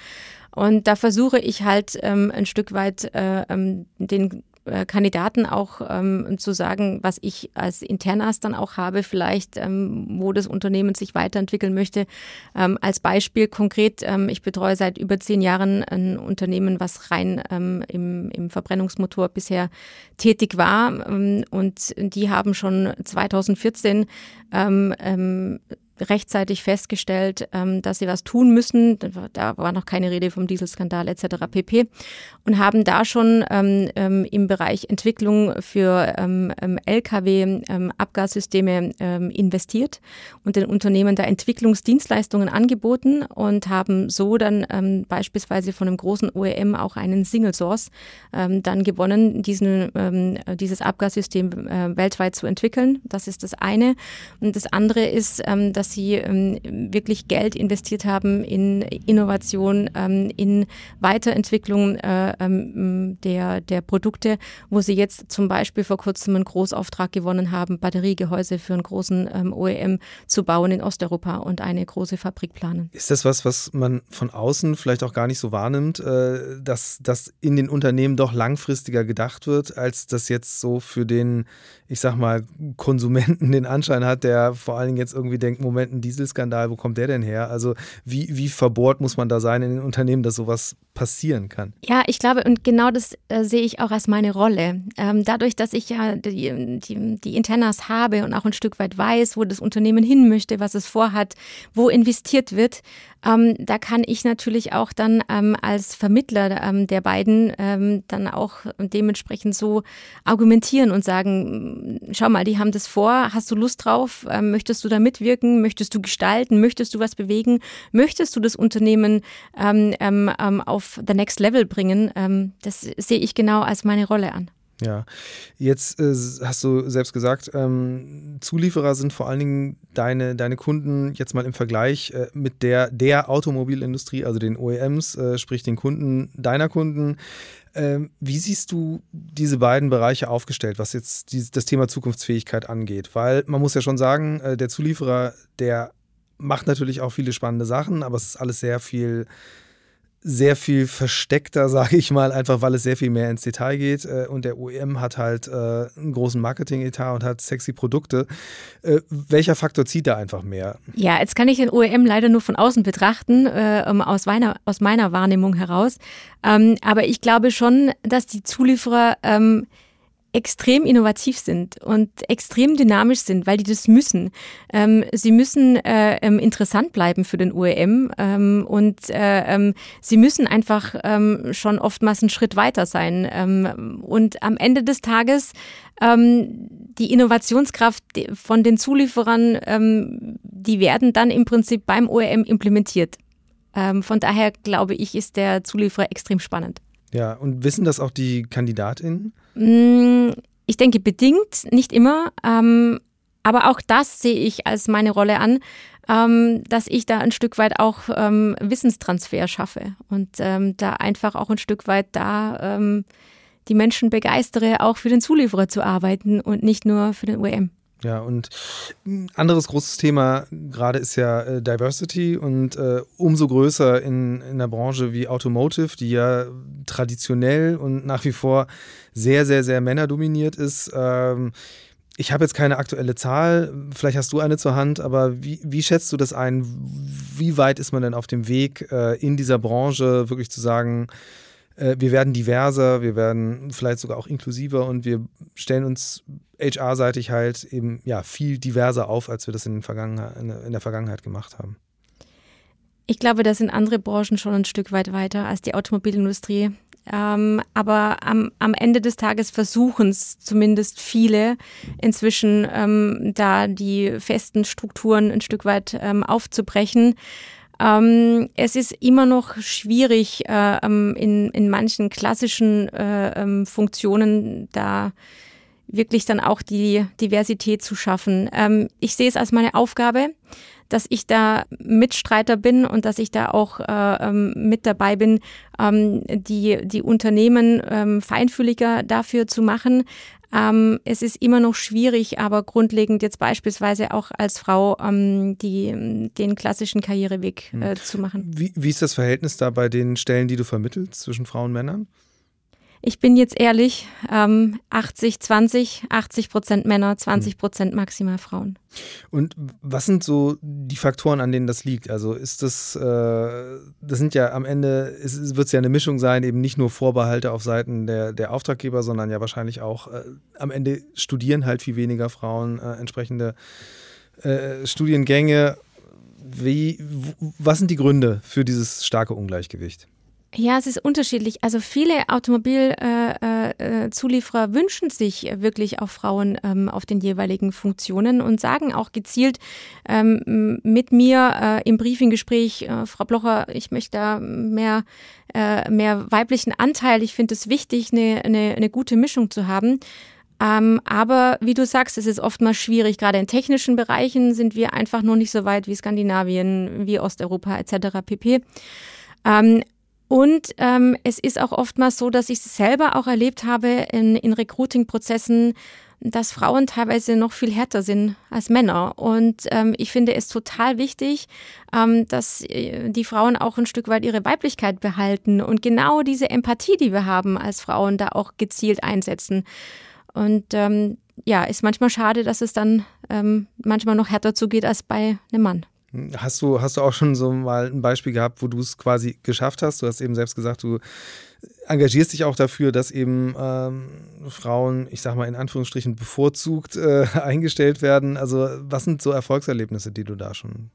Speaker 1: Und da versuche ich halt ähm, ein Stück weit äh, ähm, den Kandidaten auch ähm, zu sagen, was ich als Internas dann auch habe, vielleicht, ähm, wo das Unternehmen sich weiterentwickeln möchte. Ähm, als Beispiel konkret, ähm, ich betreue seit über zehn Jahren ein Unternehmen, was rein ähm, im, im Verbrennungsmotor bisher tätig war. Ähm, und die haben schon 2014 rechtzeitig festgestellt, ähm, dass sie was tun müssen. Da war noch keine Rede vom Dieselskandal etc. pp. Und haben da schon ähm, ähm, im Bereich Entwicklung für Lkw-Abgassysteme investiert und den Unternehmen da Entwicklungsdienstleistungen angeboten und haben so dann beispielsweise von einem großen OEM auch einen Single Source dann gewonnen, diesen, dieses Abgassystem äh, weltweit zu entwickeln. Das ist das eine. Und das andere ist, dass dass sie ähm, wirklich Geld investiert haben in Innovation, ähm, in Weiterentwicklung äh, ähm, der, der Produkte, wo sie jetzt zum Beispiel vor kurzem einen Großauftrag gewonnen haben, Batteriegehäuse für einen großen ähm, OEM zu bauen in Osteuropa und eine große Fabrik planen.
Speaker 2: Ist das was, was man von außen vielleicht auch gar nicht so wahrnimmt, äh, dass das in den Unternehmen doch langfristiger gedacht wird, als das jetzt so für den, ich sag mal, Konsumenten den Anschein hat, der vor allen Dingen jetzt irgendwie denkt, Moment, Moment ein Dieselskandal, wo kommt der denn her? Also wie, wie verbohrt muss man da sein in den Unternehmen, dass sowas passieren kann?
Speaker 1: Ja, ich glaube, und genau das äh, sehe ich auch als meine Rolle. Ähm, dadurch, dass ich ja die, die, die Internas habe und auch ein Stück weit weiß, wo das Unternehmen hin möchte, was es vorhat, wo investiert wird, ähm, da kann ich natürlich auch dann ähm, als Vermittler ähm, der beiden ähm, dann auch dementsprechend so argumentieren und sagen, schau mal, die haben das vor, hast du Lust drauf, ähm, möchtest du da mitwirken, möchtest du gestalten, möchtest du was bewegen, möchtest du das Unternehmen ähm, auf the next level bringen, das sehe ich genau als meine Rolle an.
Speaker 2: Ja, jetzt äh, hast du selbst gesagt, ähm, Zulieferer sind vor allen Dingen deine, deine Kunden jetzt mal im Vergleich äh, mit der, der Automobilindustrie, also den OEMs, äh, sprich den Kunden deiner Kunden. Ähm, wie siehst du diese beiden Bereiche aufgestellt, was jetzt die, das Thema Zukunftsfähigkeit angeht? Weil man muss ja schon sagen, äh, der Zulieferer, der macht natürlich auch viele spannende Sachen, aber es ist alles sehr viel sehr viel versteckter, (laughs) sage ich mal, einfach weil es sehr viel mehr ins Detail geht. Äh, und der OEM hat halt äh, einen großen Marketing-Etat und hat sexy Produkte. Äh, welcher Faktor zieht da einfach mehr?
Speaker 1: Ja, jetzt kann ich den OEM leider nur von außen betrachten, aus, meiner, aus meiner Wahrnehmung heraus. Ähm, aber ich glaube schon, dass die Zulieferer ähm, extrem innovativ sind und extrem dynamisch sind, weil die das müssen. Ähm, sie müssen äh, ähm, interessant bleiben für den OEM ähm, und äh, ähm, sie müssen einfach ähm, schon oftmals einen Schritt weiter sein. Und am Ende des Tages die Innovationskraft von den Zulieferern, die werden dann im Prinzip beim OEM implementiert. von daher glaube ich, ist der Zulieferer extrem spannend.
Speaker 2: Ja, und wissen das auch die KandidatInnen?
Speaker 1: Mm, ich denke bedingt, nicht immer. Ähm, aber auch das sehe ich als meine Rolle an, ähm, dass ich da ein Stück weit auch ähm, Wissenstransfer schaffe und ähm, da einfach auch ein Stück weit da ähm, die Menschen begeistere, auch für den Zulieferer zu arbeiten und nicht nur für den OEM.
Speaker 2: Ja, und ein anderes großes Thema gerade ist ja äh, Diversity und äh, umso größer in, in einer Branche wie Automotive, die ja traditionell und nach wie vor sehr, sehr, sehr männerdominiert ist. Ähm, ich habe jetzt keine aktuelle Zahl, vielleicht hast du eine zur Hand, aber wie, wie schätzt du das ein? Wie weit ist man denn auf dem Weg, äh, in dieser Branche wirklich zu sagen, äh, wir werden diverser, wir werden vielleicht sogar auch inklusiver und wir stellen uns HR-seitig halt eben ja viel diverser auf, als wir das in, in der Vergangenheit gemacht haben.
Speaker 1: Ich glaube, da sind andere Branchen schon ein Stück weit weiter als die Automobilindustrie. Ähm, aber am, am Ende des Tages versuchen es zumindest viele inzwischen ähm, da die festen Strukturen ein Stück weit ähm, aufzubrechen. Ähm, es ist immer noch schwierig, äh, ähm, in, in manchen klassischen äh, ähm, Funktionen da wirklich dann auch die Diversität zu schaffen. Ähm, ich sehe es als meine Aufgabe, dass ich da Mitstreiter bin und dass ich da auch äh, ähm, mit dabei bin, ähm, die, die Unternehmen ähm, feinfühliger dafür zu machen. Ähm, es ist immer noch schwierig, aber grundlegend jetzt beispielsweise auch als Frau ähm, die, den klassischen Karriereweg äh, hm. zu machen.
Speaker 2: Wie, wie ist das Verhältnis da bei den Stellen, die du vermittelst zwischen Frauen und Männern?
Speaker 1: Ich bin jetzt ehrlich, ähm, 80, 20, 80 Prozent Männer, 20 hm. Prozent maximal Frauen.
Speaker 2: Und was sind so die Faktoren, an denen das liegt? Also ist das, äh, das sind ja am Ende, es wird es ja eine Mischung sein, eben nicht nur Vorbehalte auf Seiten der, der Auftraggeber, sondern ja wahrscheinlich auch äh, am Ende studieren halt viel weniger Frauen äh, entsprechende äh, Studiengänge. Wie, was sind die Gründe für dieses starke Ungleichgewicht?
Speaker 1: Ja, es ist unterschiedlich. Also viele Automobilzulieferer äh, äh, wünschen sich wirklich auch Frauen ähm, auf den jeweiligen Funktionen und sagen auch gezielt ähm, mit mir äh, im Briefinggespräch, äh, Frau Blocher, ich möchte da mehr, äh, mehr weiblichen Anteil. Ich finde es wichtig, eine, eine, eine gute Mischung zu haben. Ähm, aber wie du sagst, es ist oftmals schwierig. Gerade in technischen Bereichen sind wir einfach noch nicht so weit wie Skandinavien, wie Osteuropa etc. pp. Ähm, und ähm, es ist auch oftmals so, dass ich selber auch erlebt habe in, in Recruiting-Prozessen, dass Frauen teilweise noch viel härter sind als Männer. Und ähm, ich finde es total wichtig, ähm, dass äh, die Frauen auch ein Stück weit ihre Weiblichkeit behalten und genau diese Empathie, die wir haben als Frauen, da auch gezielt einsetzen. Und ähm, ja, ist manchmal schade, dass es dann ähm, manchmal noch härter zugeht als bei einem Mann.
Speaker 2: Hast du, hast du auch schon so mal ein Beispiel gehabt, wo du es quasi geschafft hast? Du hast eben selbst gesagt, du engagierst dich auch dafür, dass eben ähm, Frauen, ich sag mal in Anführungsstrichen, bevorzugt äh, (laughs) eingestellt werden. Also, was sind so Erfolgserlebnisse, die du da schon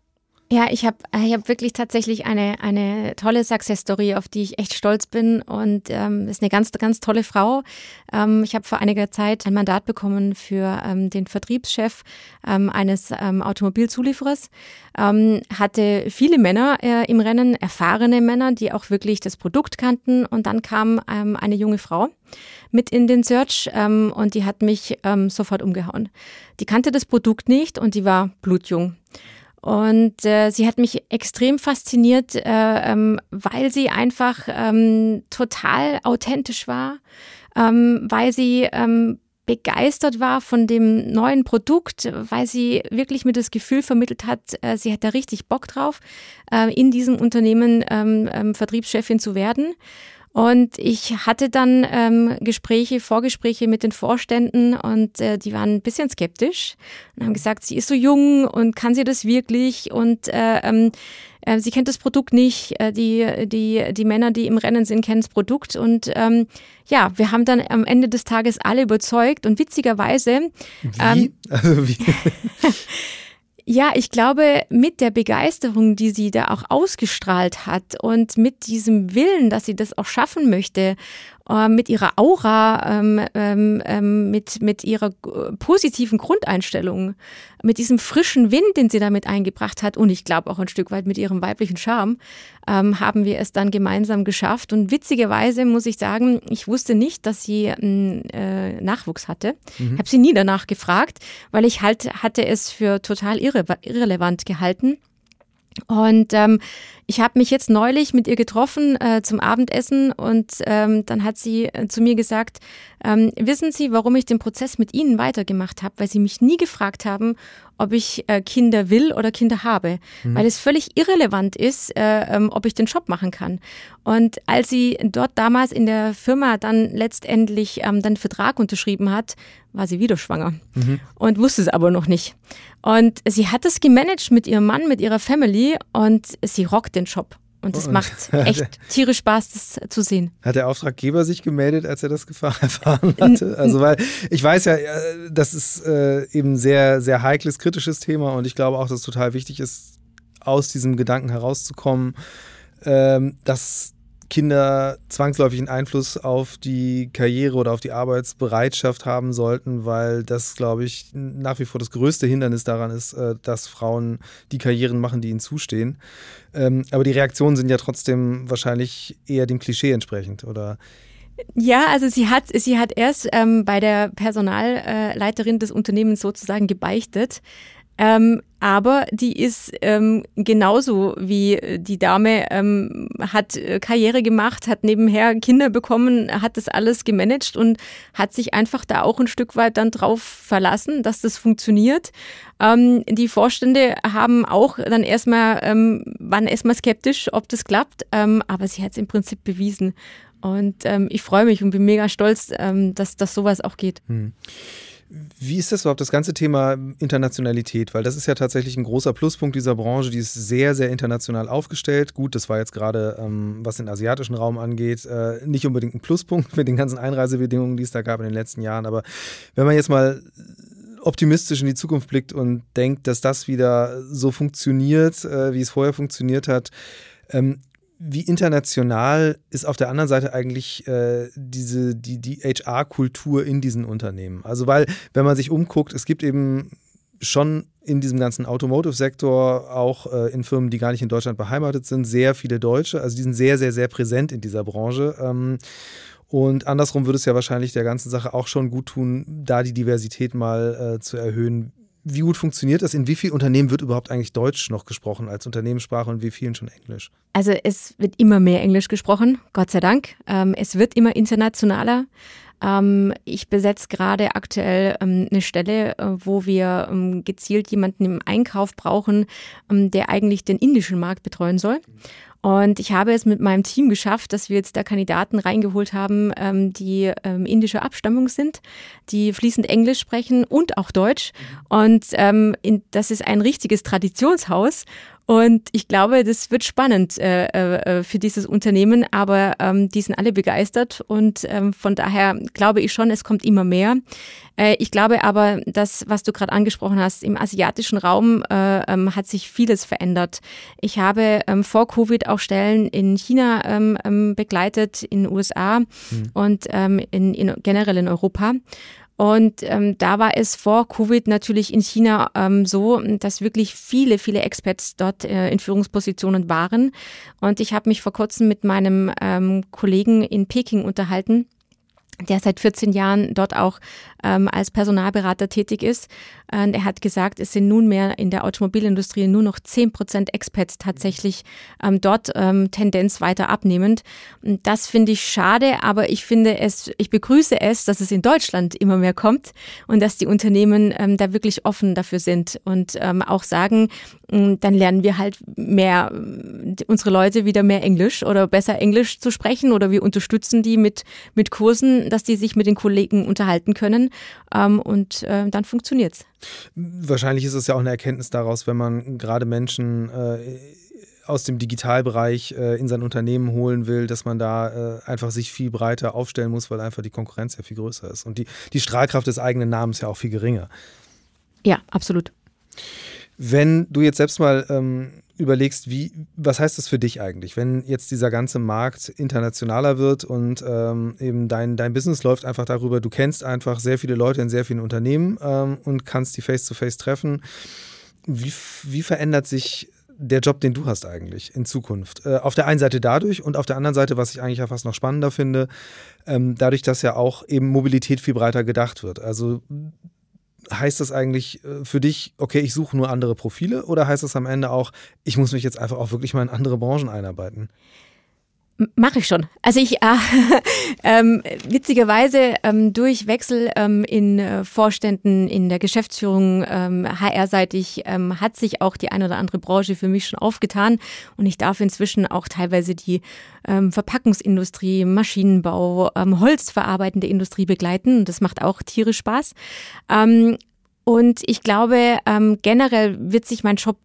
Speaker 1: ja, ich habe ich hab wirklich tatsächlich eine, eine tolle Success-Story, auf die ich echt stolz bin. Und ähm, ist eine ganz, ganz tolle Frau. Ähm, ich habe vor einiger Zeit ein Mandat bekommen für ähm, den Vertriebschef ähm, eines ähm, Automobilzulieferers. Ähm, hatte viele Männer äh, im Rennen, erfahrene Männer, die auch wirklich das Produkt kannten. Und dann kam ähm, eine junge Frau mit in den Search ähm, und die hat mich ähm, sofort umgehauen. Die kannte das Produkt nicht und die war blutjung. Und äh, sie hat mich extrem fasziniert, äh, ähm, weil sie einfach ähm, total authentisch war, ähm, weil sie ähm, begeistert war von dem neuen Produkt, weil sie wirklich mir das Gefühl vermittelt hat, äh, sie hat da richtig Bock drauf, äh, in diesem Unternehmen ähm, ähm, Vertriebschefin zu werden. Und ich hatte dann ähm, Gespräche, Vorgespräche mit den Vorständen und äh, die waren ein bisschen skeptisch und haben gesagt, sie ist so jung und kann sie das wirklich und äh, ähm, äh, sie kennt das Produkt nicht. Äh, die, die, die Männer, die im Rennen sind, kennen das Produkt. Und ähm, ja, wir haben dann am Ende des Tages alle überzeugt und witzigerweise.
Speaker 2: Wie? Ähm, also wie? (laughs)
Speaker 1: Ja, ich glaube, mit der Begeisterung, die sie da auch ausgestrahlt hat und mit diesem Willen, dass sie das auch schaffen möchte äh, mit ihrer Aura, ähm, ähm, ähm, mit, mit ihrer positiven Grundeinstellung, mit diesem frischen Wind, den sie damit eingebracht hat und ich glaube auch ein Stück weit mit ihrem weiblichen Charme, ähm, haben wir es dann gemeinsam geschafft. Und witzigerweise muss ich sagen, ich wusste nicht, dass sie einen äh, Nachwuchs hatte. Mhm. Habe sie nie danach gefragt, weil ich halt hatte es für total irre irrelevant gehalten. Und ähm, ich habe mich jetzt neulich mit ihr getroffen äh, zum Abendessen und ähm, dann hat sie äh, zu mir gesagt, ähm, wissen Sie, warum ich den Prozess mit Ihnen weitergemacht habe? Weil Sie mich nie gefragt haben, ob ich äh, Kinder will oder Kinder habe, mhm. weil es völlig irrelevant ist, äh, ähm, ob ich den Job machen kann. Und als sie dort damals in der Firma dann letztendlich ähm, den Vertrag unterschrieben hat, war sie wieder schwanger mhm. und wusste es aber noch nicht. Und sie hat es gemanagt mit ihrem Mann, mit ihrer Family und sie rockt den Job. Und es macht (laughs) echt tierisch Spaß, das zu sehen.
Speaker 2: Hat der Auftraggeber sich gemeldet, als er das (laughs) erfahren hatte? Also, weil ich weiß ja, äh, das ist äh, eben sehr, sehr heikles, kritisches Thema und ich glaube auch, dass es total wichtig ist, aus diesem Gedanken herauszukommen, ähm, dass Kinder zwangsläufig einen Einfluss auf die Karriere oder auf die Arbeitsbereitschaft haben sollten, weil das, glaube ich, nach wie vor das größte Hindernis daran ist, äh, dass Frauen die Karrieren machen, die ihnen zustehen. Ähm, aber die Reaktionen sind ja trotzdem wahrscheinlich eher dem Klischee entsprechend, oder?
Speaker 1: Ja, also sie hat, sie hat erst ähm, bei der Personalleiterin des Unternehmens sozusagen gebeichtet. Ähm, aber die ist ähm, genauso wie die Dame, ähm, hat äh, Karriere gemacht, hat nebenher Kinder bekommen, hat das alles gemanagt und hat sich einfach da auch ein Stück weit dann drauf verlassen, dass das funktioniert. Ähm, die Vorstände haben auch dann erstmal, ähm, waren erstmal skeptisch, ob das klappt, ähm, aber sie hat es im Prinzip bewiesen. Und ähm, ich freue mich und bin mega stolz, ähm, dass, dass sowas auch geht. Hm.
Speaker 2: Wie ist das überhaupt, das ganze Thema Internationalität? Weil das ist ja tatsächlich ein großer Pluspunkt dieser Branche, die ist sehr, sehr international aufgestellt. Gut, das war jetzt gerade, ähm, was den asiatischen Raum angeht, äh, nicht unbedingt ein Pluspunkt (laughs) mit den ganzen Einreisebedingungen, die es da gab in den letzten Jahren. Aber wenn man jetzt mal optimistisch in die Zukunft blickt und denkt, dass das wieder so funktioniert, äh, wie es vorher funktioniert hat, ähm, wie international ist auf der anderen Seite eigentlich äh, diese, die, die HR-Kultur in diesen Unternehmen? Also, weil, wenn man sich umguckt, es gibt eben schon in diesem ganzen Automotive-Sektor, auch äh, in Firmen, die gar nicht in Deutschland beheimatet sind, sehr viele Deutsche. Also, die sind sehr, sehr, sehr präsent in dieser Branche. Ähm, und andersrum würde es ja wahrscheinlich der ganzen Sache auch schon gut tun, da die Diversität mal äh, zu erhöhen. Wie gut funktioniert das? In wie vielen Unternehmen wird überhaupt eigentlich Deutsch noch gesprochen als Unternehmenssprache und wie vielen schon Englisch?
Speaker 1: Also es wird immer mehr Englisch gesprochen, Gott sei Dank. Ähm, es wird immer internationaler. Ähm, ich besetze gerade aktuell ähm, eine Stelle, äh, wo wir ähm, gezielt jemanden im Einkauf brauchen, ähm, der eigentlich den indischen Markt betreuen soll. Und ich habe es mit meinem Team geschafft, dass wir jetzt da Kandidaten reingeholt haben, ähm, die ähm, indische Abstammung sind, die fließend Englisch sprechen und auch Deutsch. Und ähm, in, das ist ein richtiges Traditionshaus. Und ich glaube, das wird spannend äh, äh, für dieses Unternehmen, aber ähm, die sind alle begeistert und ähm, von daher glaube ich schon, es kommt immer mehr. Äh, ich glaube aber, dass, was du gerade angesprochen hast, im asiatischen Raum äh, ähm, hat sich vieles verändert. Ich habe ähm, vor Covid auch Stellen in China ähm, ähm begleitet, in den USA mhm. und ähm, in, in generell in Europa. Und ähm, da war es vor Covid natürlich in China ähm, so, dass wirklich viele, viele Expats dort äh, in Führungspositionen waren. Und ich habe mich vor kurzem mit meinem ähm, Kollegen in Peking unterhalten der seit 14 Jahren dort auch ähm, als Personalberater tätig ist. Und er hat gesagt, es sind nunmehr in der Automobilindustrie nur noch 10 Prozent Expats tatsächlich ähm, dort ähm, Tendenz weiter abnehmend. Das finde ich schade, aber ich finde es, ich begrüße es, dass es in Deutschland immer mehr kommt und dass die Unternehmen ähm, da wirklich offen dafür sind und ähm, auch sagen, mm, dann lernen wir halt mehr, unsere Leute wieder mehr Englisch oder besser Englisch zu sprechen oder wir unterstützen die mit, mit Kursen, dass die sich mit den Kollegen unterhalten können ähm, und äh, dann funktioniert's.
Speaker 2: Wahrscheinlich ist es ja auch eine Erkenntnis daraus, wenn man gerade Menschen äh, aus dem Digitalbereich äh, in sein Unternehmen holen will, dass man da äh, einfach sich viel breiter aufstellen muss, weil einfach die Konkurrenz ja viel größer ist und die, die Strahlkraft des eigenen Namens ja auch viel geringer.
Speaker 1: Ja, absolut.
Speaker 2: Wenn du jetzt selbst mal ähm, überlegst, wie, was heißt das für dich eigentlich, wenn jetzt dieser ganze Markt internationaler wird und ähm, eben dein, dein Business läuft einfach darüber, du kennst einfach sehr viele Leute in sehr vielen Unternehmen ähm, und kannst die face-to-face -face treffen. Wie, wie verändert sich der Job, den du hast eigentlich in Zukunft? Äh, auf der einen Seite dadurch und auf der anderen Seite, was ich eigentlich ja fast noch spannender finde, ähm, dadurch, dass ja auch eben Mobilität viel breiter gedacht wird. Also heißt das eigentlich äh, für dich, okay, ich suche nur andere Profile oder heißt das am Ende auch, ich muss mich jetzt einfach auch wirklich mal in andere Branchen einarbeiten?
Speaker 1: Mache ich schon. Also ich äh, (laughs) ähm, witzigerweise ähm, durch Wechsel ähm, in äh, Vorständen, in der Geschäftsführung, ähm, HR-seitig ähm, hat sich auch die eine oder andere Branche für mich schon aufgetan und ich darf inzwischen auch teilweise die ähm, Verpackungsindustrie, Maschinenbau, ähm, holzverarbeitende Industrie begleiten das macht auch tierisch Spaß. Ähm, und ich glaube, ähm, generell wird sich mein Job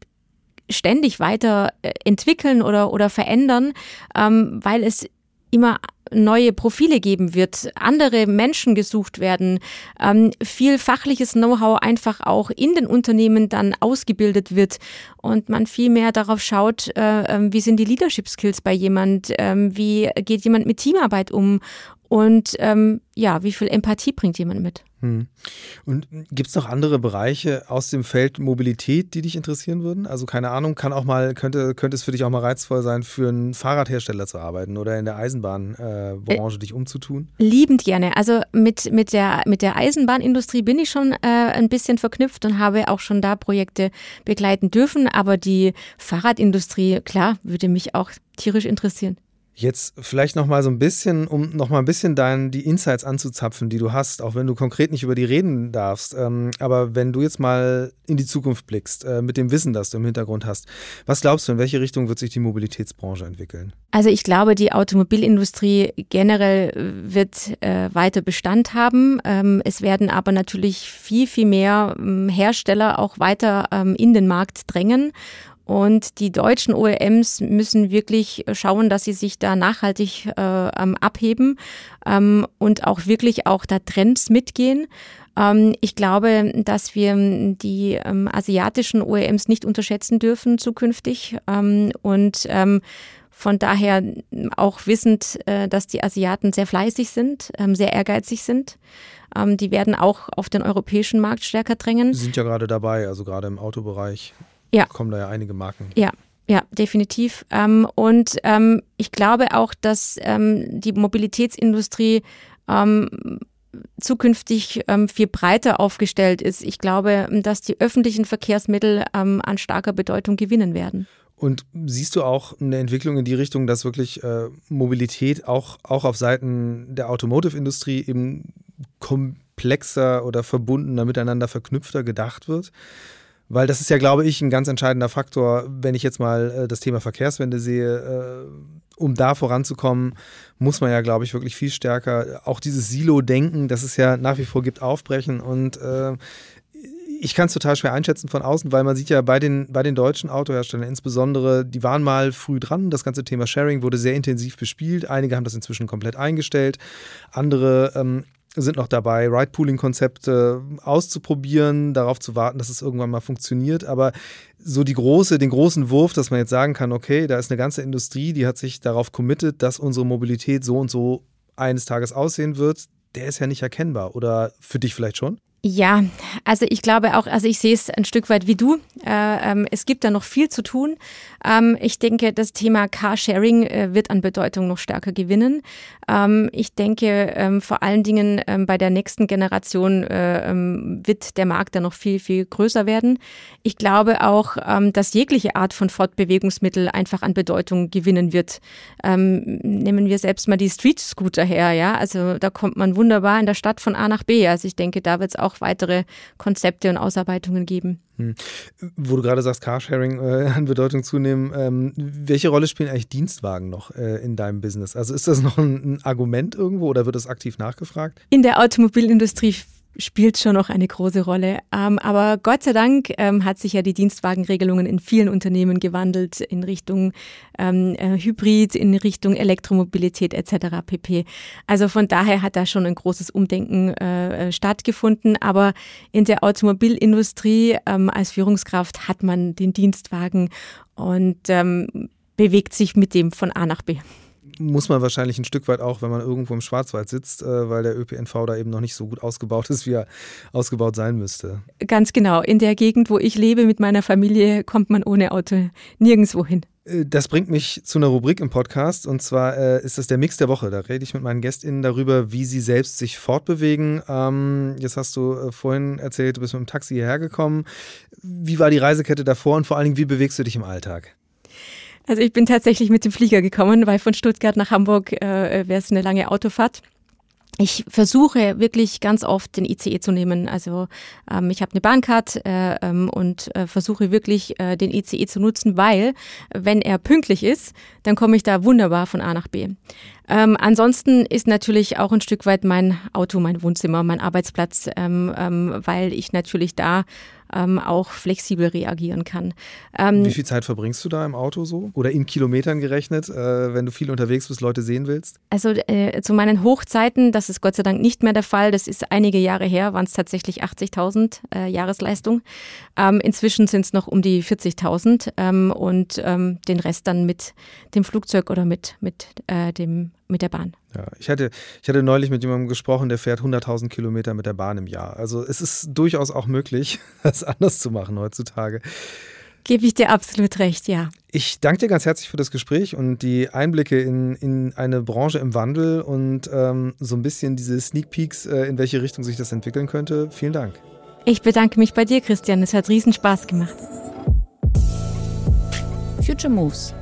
Speaker 1: ständig weiter äh, entwickeln oder, oder verändern, ähm, weil es immer neue Profile geben wird, andere Menschen gesucht werden, ähm, viel fachliches Know-how einfach auch in den Unternehmen dann ausgebildet wird und man viel mehr darauf schaut, äh, äh, wie sind die Leadership Skills bei jemand, äh, wie geht jemand mit Teamarbeit um und ähm, ja, wie viel Empathie bringt jemand mit? Hm.
Speaker 2: Und gibt es noch andere Bereiche aus dem Feld Mobilität, die dich interessieren würden? Also keine Ahnung, kann auch mal, könnte, könnte es für dich auch mal reizvoll sein, für einen Fahrradhersteller zu arbeiten oder in der Eisenbahnbranche äh, dich umzutun?
Speaker 1: Liebend gerne. Also mit, mit, der, mit der Eisenbahnindustrie bin ich schon äh, ein bisschen verknüpft und habe auch schon da Projekte begleiten dürfen. Aber die Fahrradindustrie, klar, würde mich auch tierisch interessieren.
Speaker 2: Jetzt vielleicht noch mal so ein bisschen, um noch mal ein bisschen dein, die Insights anzuzapfen, die du hast, auch wenn du konkret nicht über die reden darfst. Ähm, aber wenn du jetzt mal in die Zukunft blickst, äh, mit dem Wissen, das du im Hintergrund hast, was glaubst du, in welche Richtung wird sich die Mobilitätsbranche entwickeln?
Speaker 1: Also ich glaube, die Automobilindustrie generell wird äh, weiter Bestand haben. Ähm, es werden aber natürlich viel, viel mehr ähm, Hersteller auch weiter ähm, in den Markt drängen. Und die deutschen OEMs müssen wirklich schauen, dass sie sich da nachhaltig äh, abheben ähm, und auch wirklich auch da Trends mitgehen. Ähm, ich glaube, dass wir die ähm, asiatischen OEMs nicht unterschätzen dürfen zukünftig. Ähm, und ähm, von daher auch wissend, äh, dass die Asiaten sehr fleißig sind, ähm, sehr ehrgeizig sind. die werden auch auf den europäischen Markt stärker drängen.
Speaker 2: Sie sind ja gerade dabei, also gerade im Autobereich ja. kommen da ja einige Marken.
Speaker 1: Ja, ja, definitiv. Ähm, und ähm, ich glaube auch, dass ähm, die Mobilitätsindustrie zukünftig viel breiter aufgestellt ist. Ich glaube, dass die öffentlichen Verkehrsmittel an starker Bedeutung gewinnen werden.
Speaker 2: Und siehst du auch eine Entwicklung in die Richtung, dass wirklich äh, Mobilität auch, auch auf Seiten der Automotive-Industrie eben komplexer oder verbundener, miteinander verknüpfter gedacht wird? Weil das ist ja, glaube ich, ein ganz entscheidender Faktor, wenn ich jetzt mal äh, das Thema Verkehrswende sehe. Äh, um da voranzukommen, muss man ja, glaube ich, wirklich viel stärker auch dieses Silo-Denken, das es ja nach wie vor gibt, aufbrechen. Und äh, ich kann es total schwer einschätzen von außen, weil man sieht ja bei den, bei den deutschen Autoherstellern insbesondere, die waren mal früh dran. Das ganze Thema Sharing wurde sehr intensiv bespielt. Einige haben das inzwischen komplett eingestellt. Andere ähm, sind noch dabei, Ride-Pooling-Konzepte auszuprobieren, darauf zu warten, dass es irgendwann mal funktioniert. Aber so die große, den großen Wurf, dass man jetzt sagen kann, okay, da ist eine ganze Industrie, die hat sich darauf committet, dass unsere Mobilität so und so eines Tages aussehen wird, der ist ja nicht erkennbar. Oder für dich vielleicht schon?
Speaker 1: Ja, also ich glaube auch, also ich sehe es ein Stück weit wie du. Äh, ähm, es gibt da noch viel zu tun. Ähm, ich denke, das Thema Carsharing äh, wird an Bedeutung noch stärker gewinnen. Ähm, ich denke, ähm, vor allen Dingen ähm, bei der nächsten Generation äh, ähm, wird der Markt da noch viel, viel größer werden. Ich glaube auch, dass jegliche Art von Fortbewegungsmittel einfach an Bedeutung gewinnen wird. nehmen wir selbst mal die Street Scooter her, ja. Also da kommt man wunderbar in der Stadt von A nach B. Also ich denke, da wird es auch auch weitere Konzepte und Ausarbeitungen geben. Hm.
Speaker 2: Wo du gerade sagst, Carsharing äh, an Bedeutung zunehmen, ähm, welche Rolle spielen eigentlich Dienstwagen noch äh, in deinem Business? Also ist das noch ein, ein Argument irgendwo oder wird das aktiv nachgefragt?
Speaker 1: In der Automobilindustrie spielt schon noch eine große Rolle. Ähm, aber Gott sei Dank ähm, hat sich ja die Dienstwagenregelungen in vielen Unternehmen gewandelt in Richtung ähm, äh, Hybrid, in Richtung Elektromobilität etc. pp. Also von daher hat da schon ein großes Umdenken äh, äh, stattgefunden. Aber in der Automobilindustrie als Führungskraft hat man den Dienstwagen und bewegt sich mit dem von A nach B
Speaker 2: muss man wahrscheinlich ein Stück weit auch, wenn man irgendwo im Schwarzwald sitzt, äh, weil der ÖPNV da eben noch nicht so gut ausgebaut ist, wie er ausgebaut sein müsste.
Speaker 1: Ganz genau. In der Gegend, wo ich lebe mit meiner Familie, kommt man ohne Auto nirgendwo hin.
Speaker 2: Äh, das bringt mich zu einer Rubrik im Podcast und zwar äh, ist das der Mix der Woche. Da rede ich mit meinen GästInnen darüber, wie sie selbst sich fortbewegen. Ähm, jetzt hast du äh, vorhin erzählt, du bist mit dem Taxi hierher gekommen. Wie war die Reisekette davor und vor allen Dingen, wie bewegst du dich im Alltag?
Speaker 1: Also ich bin tatsächlich mit dem Flieger gekommen, weil von Stuttgart nach Hamburg äh, wäre es eine lange Autofahrt. Ich versuche wirklich ganz oft den ICE zu nehmen. Also ähm, ich habe eine Bahncard äh, ähm, und äh, versuche wirklich äh, den ICE zu nutzen, weil wenn er pünktlich ist, dann komme ich da wunderbar von A nach B. Ähm, ansonsten ist natürlich auch ein Stück weit mein Auto, mein Wohnzimmer, mein Arbeitsplatz, ähm, ähm, weil ich natürlich da ähm, auch flexibel reagieren kann.
Speaker 2: Ähm, Wie viel Zeit verbringst du da im Auto so? Oder in Kilometern gerechnet, äh, wenn du viel unterwegs bist, Leute sehen willst?
Speaker 1: Also äh, zu meinen Hochzeiten, das ist Gott sei Dank nicht mehr der Fall, das ist einige Jahre her, waren es tatsächlich 80.000 äh, Jahresleistung. Ähm, inzwischen sind es noch um die 40.000 ähm, und ähm, den Rest dann mit dem Flugzeug oder mit, mit äh, dem mit der Bahn.
Speaker 2: Ja, ich hatte, ich hatte neulich mit jemandem gesprochen, der fährt 100.000 Kilometer mit der Bahn im Jahr. Also es ist durchaus auch möglich, (laughs) das anders zu machen heutzutage.
Speaker 1: Gebe ich dir absolut recht, ja.
Speaker 2: Ich danke dir ganz herzlich für das Gespräch und die Einblicke in, in eine Branche im Wandel und ähm, so ein bisschen diese Sneak Peeks, äh, in welche Richtung sich das entwickeln könnte. Vielen Dank.
Speaker 1: Ich bedanke mich bei dir, Christian. Es hat riesen Spaß gemacht.
Speaker 3: Future Moves,